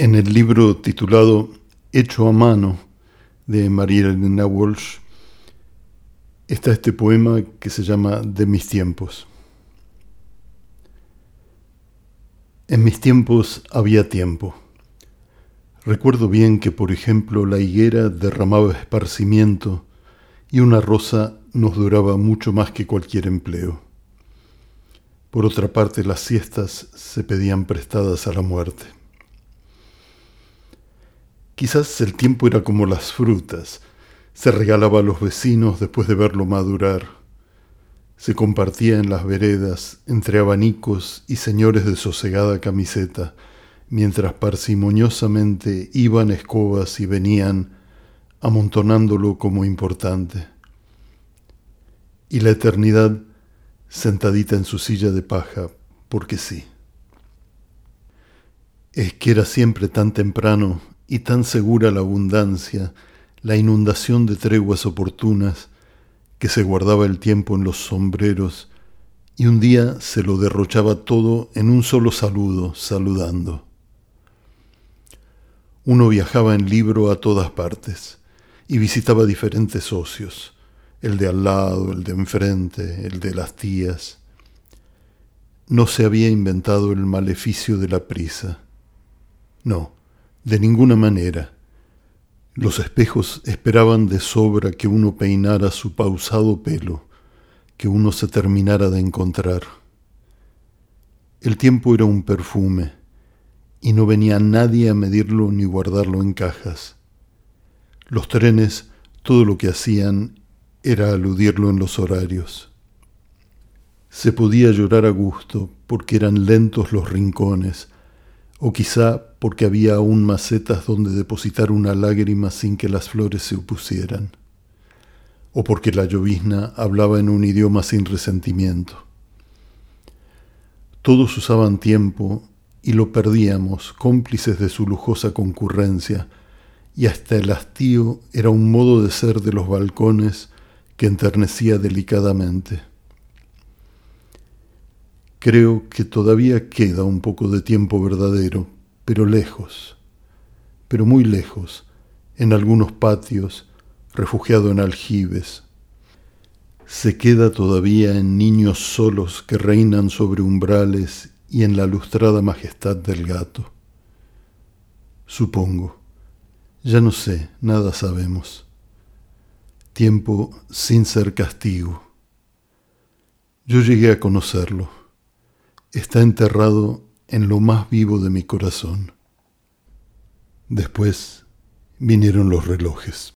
En el libro titulado Hecho a mano de María Elena Walsh está este poema que se llama De mis tiempos. En mis tiempos había tiempo. Recuerdo bien que, por ejemplo, la higuera derramaba esparcimiento y una rosa nos duraba mucho más que cualquier empleo. Por otra parte, las siestas se pedían prestadas a la muerte. Quizás el tiempo era como las frutas, se regalaba a los vecinos después de verlo madurar, se compartía en las veredas entre abanicos y señores de sosegada camiseta, mientras parsimoniosamente iban escobas y venían amontonándolo como importante. Y la eternidad sentadita en su silla de paja, porque sí. Es que era siempre tan temprano y tan segura la abundancia, la inundación de treguas oportunas, que se guardaba el tiempo en los sombreros y un día se lo derrochaba todo en un solo saludo, saludando. Uno viajaba en libro a todas partes y visitaba diferentes socios, el de al lado, el de enfrente, el de las tías. No se había inventado el maleficio de la prisa. No, de ninguna manera. Los espejos esperaban de sobra que uno peinara su pausado pelo, que uno se terminara de encontrar. El tiempo era un perfume, y no venía nadie a medirlo ni guardarlo en cajas. Los trenes, todo lo que hacían era aludirlo en los horarios. Se podía llorar a gusto porque eran lentos los rincones, o quizá porque había aún macetas donde depositar una lágrima sin que las flores se opusieran, o porque la llovizna hablaba en un idioma sin resentimiento. Todos usaban tiempo y lo perdíamos, cómplices de su lujosa concurrencia, y hasta el hastío era un modo de ser de los balcones que enternecía delicadamente. Creo que todavía queda un poco de tiempo verdadero, pero lejos, pero muy lejos, en algunos patios, refugiado en aljibes. Se queda todavía en niños solos que reinan sobre umbrales y en la lustrada majestad del gato. Supongo, ya no sé, nada sabemos. Tiempo sin ser castigo. Yo llegué a conocerlo está enterrado en lo más vivo de mi corazón. Después vinieron los relojes.